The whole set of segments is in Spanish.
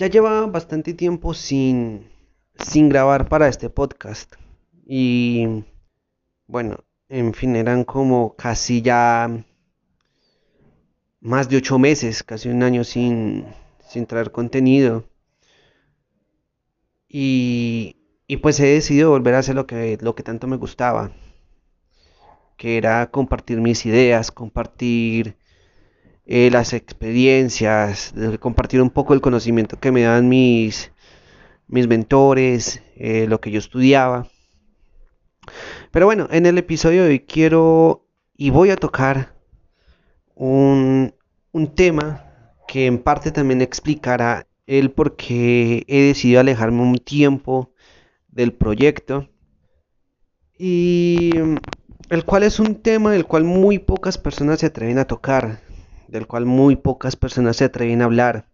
ya lleva bastante tiempo sin, sin grabar para este podcast. Y bueno, en fin, eran como casi ya más de ocho meses, casi un año sin, sin traer contenido. Y, y pues he decidido volver a hacer lo que, lo que tanto me gustaba, que era compartir mis ideas, compartir eh, las experiencias, compartir un poco el conocimiento que me dan mis, mis mentores, eh, lo que yo estudiaba. Pero bueno, en el episodio de hoy quiero y voy a tocar un, un tema que en parte también explicará el por qué he decidido alejarme un tiempo del proyecto. Y el cual es un tema del cual muy pocas personas se atreven a tocar del cual muy pocas personas se atreven a hablar,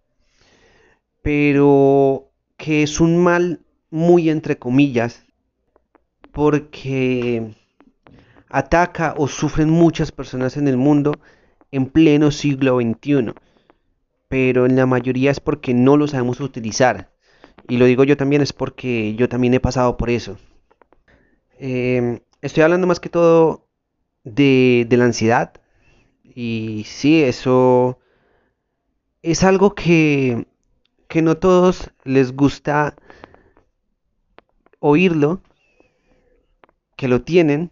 pero que es un mal muy entre comillas, porque ataca o sufren muchas personas en el mundo en pleno siglo XXI, pero en la mayoría es porque no lo sabemos utilizar. Y lo digo yo también es porque yo también he pasado por eso. Em, estoy hablando más que todo de, de la ansiedad, y sí, eso es algo que, que no todos les gusta oírlo, que lo tienen,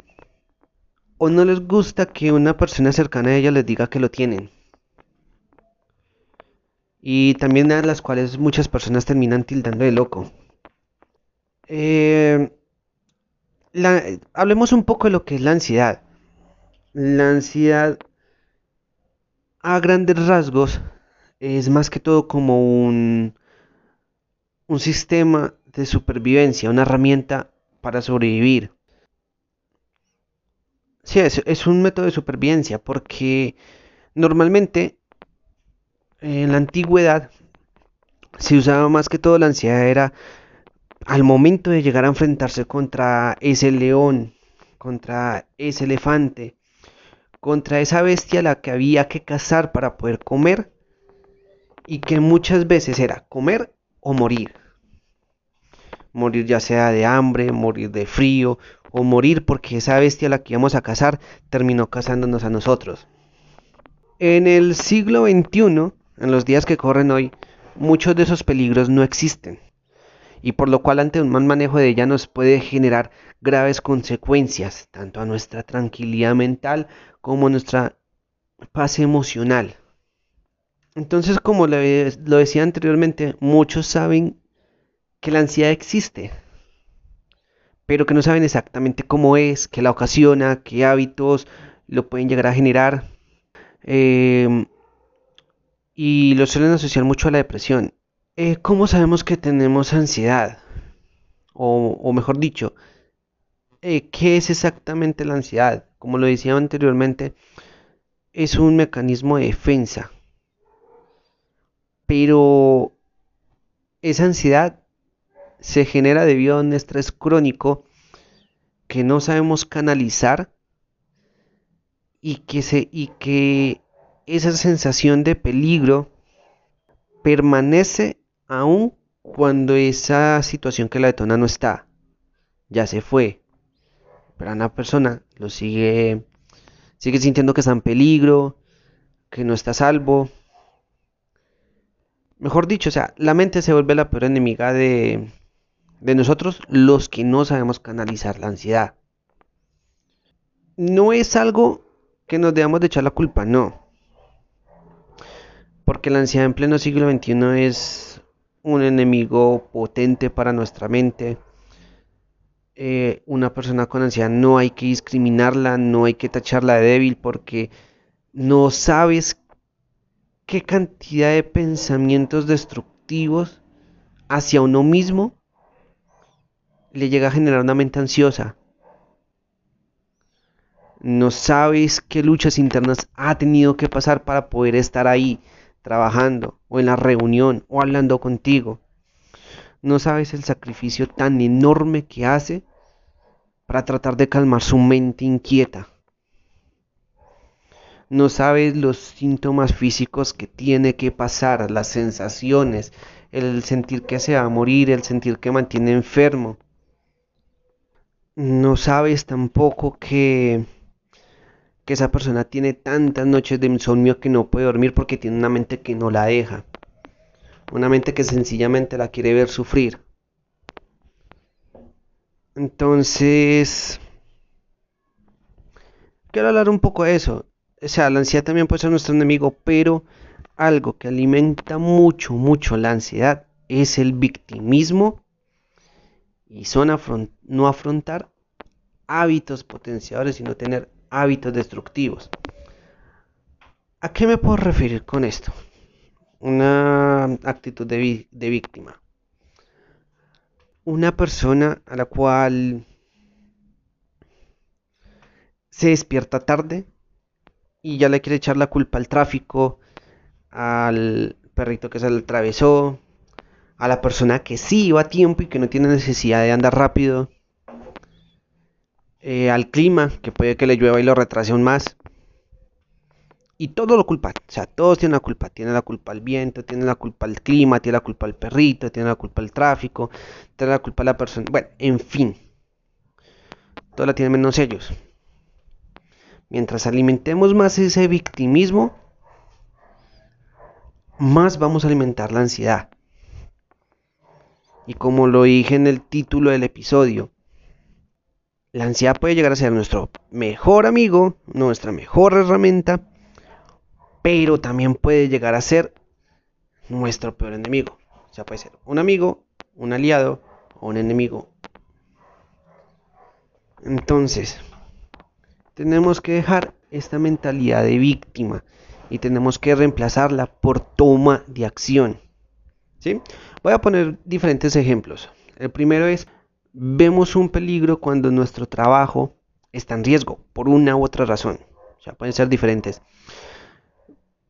o no les gusta que una persona cercana a ella les diga que lo tienen. Y también a las cuales muchas personas terminan tildando de loco. Eh, hablemos un poco de lo que es la ansiedad. La ansiedad a grandes rasgos es más que todo como un, un sistema de supervivencia, una herramienta para sobrevivir. Sí, es, es un método de supervivencia porque normalmente en la antigüedad se usaba más que todo la ansiedad era al momento de llegar a enfrentarse contra ese león, contra ese elefante, contra esa bestia a la que había que cazar para poder comer y que muchas veces era comer o morir. Morir ya sea de hambre, morir de frío o morir porque esa bestia a la que íbamos a cazar terminó cazándonos a nosotros. En el siglo XXI, en los días que corren hoy, muchos de esos peligros no existen y por lo cual ante un mal manejo de ella nos puede generar graves consecuencias, tanto a nuestra tranquilidad mental como a nuestra paz emocional. Entonces, como lo, decía anteriormente, muchos saben que la ansiedad existe, pero que no saben exactamente cómo es, qué la ocasiona, qué hábitos lo pueden llegar a generar. Em, y lo suelen asociar mucho a la depresión. Eh, ¿Cómo sabemos que tenemos ansiedad? O, mejor dicho, eh, ¿qué es exactamente la ansiedad? Como lo decía anteriormente, es un mecanismo de defensa. Pero esa ansiedad se genera debido a un estrés crónico que no sabemos canalizar y que, se, y que esa sensación de peligro permanece aun cuando esa situación que la detona no está, ya se fue, pero una persona lo sigue, sigue sintiendo que está en peligro, que no está salvo. Mejor dicho, o sea, la mente se vuelve la peor enemiga de, de nosotros, los que no sabemos canalizar la ansiedad. No es algo que nos debamos de echar la culpa, no. Porque la ansiedad en pleno siglo XXI es un enemigo potente para nuestra mente. Eh, una persona con ansiedad no hay que discriminarla, no hay que tacharla de débil porque no sabes qué cantidad de pensamientos destructivos hacia uno mismo le llega a generar una mente ansiosa. No sabes qué luchas internas ha tenido que pasar para poder estar ahí trabajando o en la reunión o hablando contigo. No sabes el sacrificio tan enorme que hace para tratar de calmar su mente inquieta. no sabes los síntomas físicos que tiene que pasar, las sensaciones, el sentir que se va a morir, el sentir que mantiene enfermo. No sabes tampoco que, que esa persona tiene tantas noches de insomnio que no puede dormir porque tiene una mente que no la deja. Una mente que sencillamente la quiere ver sufrir. Entonces, quiero hablar un poco de eso. O sea, la ansiedad también puede ser nuestro enemigo, pero algo que alimenta mucho, mucho la ansiedad es el victimismo y son no afrontar hábitos potenciadores, sino tener hábitos destructivos. ¿A qué me puedo referir con esto? Una actitud de, víctima. Una persona a la cual se despierta tarde y ya le quiere echar la culpa al tráfico, al perrito que se le atravesó, a la persona que sí iba a tiempo y que no tiene necesidad de andar rápido, eh, al clima, que puede que le llueva y lo retrase aún más. Y todo lo culpa, o sea, todos tienen la culpa. Tiene la culpa el viento, tiene la culpa el clima, tiene la culpa el perrito, tiene la culpa el tráfico, tiene la culpa la persona. Bueno, en fin. Todo la tienen menos ellos. Mientras alimentemos más ese victimismo, más vamos a alimentar la ansiedad. Y como lo dije en el título del episodio, la ansiedad puede llegar a ser nuestro mejor amigo, nuestra mejor herramienta, pero también puede llegar a ser nuestro peor enemigo. O sea, puede ser un amigo, un aliado o un enemigo. Entonces, tenemos que dejar esta mentalidad de víctima y tenemos que reemplazarla por toma de acción. ¿sí? Voy a poner diferentes ejemplos. El primero es, vemos un peligro cuando nuestro trabajo está en riesgo por una u otra razón. O sea, pueden ser diferentes.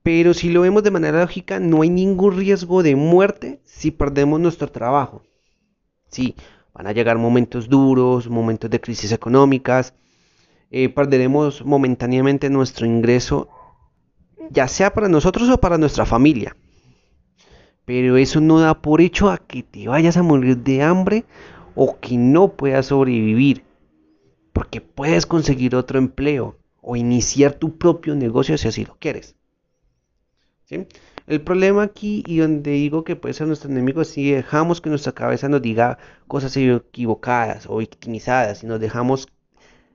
Pero si lo vemos de manera lógica, no hay ningún riesgo de muerte si perdemos nuestro trabajo. Sí, van a llegar momentos duros, momentos de crisis económicas, eh, perderemos momentáneamente nuestro ingreso ya sea para nosotros o para nuestra familia. Pero eso no da por hecho a que te vayas a morir de hambre o que no puedas sobrevivir. Porque puedes conseguir otro empleo o iniciar tu propio negocio si así lo quieres. El problema aquí y donde digo que puede ser nuestro enemigo si dejamos que nuestra cabeza nos diga cosas equivocadas o victimizadas y nos dejamos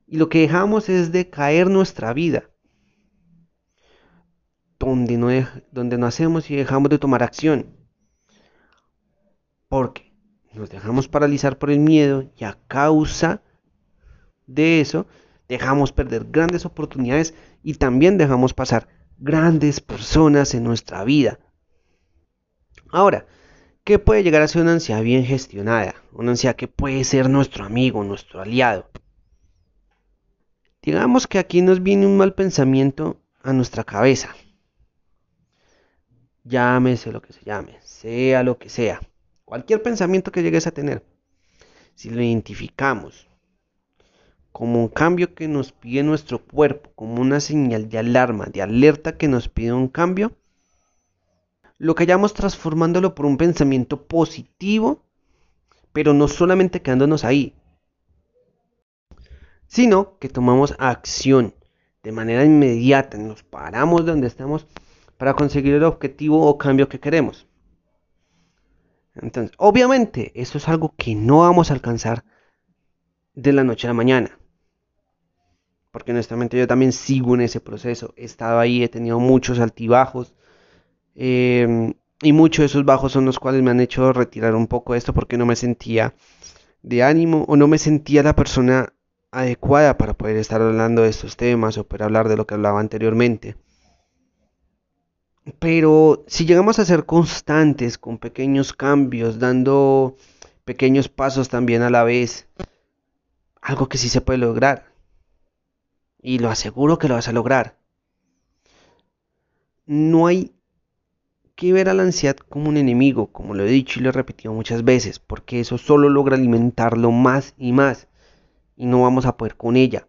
y lo que dejamos es de caer nuestra vida donde no, donde no hacemos y dejamos de tomar acción. Porque nos dejamos paralizar por el miedo y a causa de eso dejamos perder grandes oportunidades y también dejamos pasar grandes personas en nuestra vida. Ahora, ¿qué puede llegar a ser una ansiedad bien gestionada? Una ansiedad que puede ser nuestro amigo, nuestro aliado. Digamos que aquí nos viene un mal pensamiento a nuestra cabeza llámese lo que se llame, sea lo que sea, cualquier pensamiento que llegues a tener, si lo identificamos como un cambio que nos pide nuestro cuerpo, como una señal de alarma, de alerta que nos pide un cambio, lo hayamos transformándolo por un pensamiento positivo, pero no solamente quedándonos ahí, sino que tomamos acción de manera inmediata, nos paramos donde estamos para conseguir el objetivo o cambio que queremos. Entonces, obviamente, eso es algo que no vamos a alcanzar de la noche a la mañana. Porque honestamente yo también sigo en ese proceso. He estado ahí, he tenido muchos altibajos. Em, y muchos de esos bajos son los cuales me han hecho retirar un poco esto porque no me sentía de ánimo o no me sentía la persona adecuada para poder estar hablando de estos temas o para hablar de lo que hablaba anteriormente. Pero si llegamos a ser constantes con pequeños cambios, dando pequeños pasos también a la vez, algo que sí se puede lograr. Y lo aseguro que lo vas a lograr. No hay que ver a la ansiedad como un enemigo, como lo he dicho y lo he repetido muchas veces, porque eso solo logra alimentarlo más y más y no vamos a poder con ella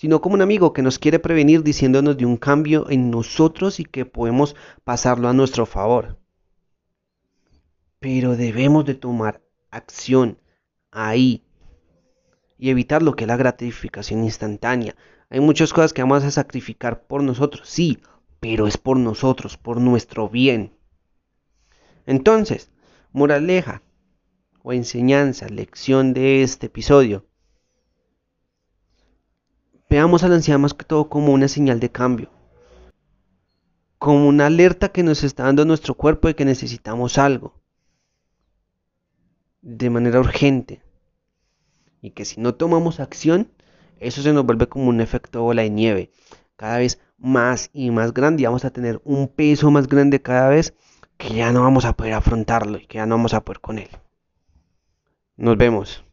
sino como un amigo que nos quiere prevenir diciéndonos de un cambio en nosotros y que podemos pasarlo a nuestro favor. Pero debemos de tomar acción ahí y evitar lo que es la gratificación instantánea. Hay muchas cosas que vamos a sacrificar por nosotros, sí, pero es por nosotros, por nuestro bien. Entonces, moraleja o enseñanza, lección de este episodio. Veamos a la ansiedad más que todo como una señal de cambio, como una alerta que nos está dando nuestro cuerpo de que necesitamos algo de manera urgente y que si no tomamos acción, eso se nos vuelve como un efecto bola de nieve, cada vez más y más grande y vamos a tener un peso más grande cada vez que ya no vamos a poder afrontarlo y que ya no vamos a poder con él. Nos vemos.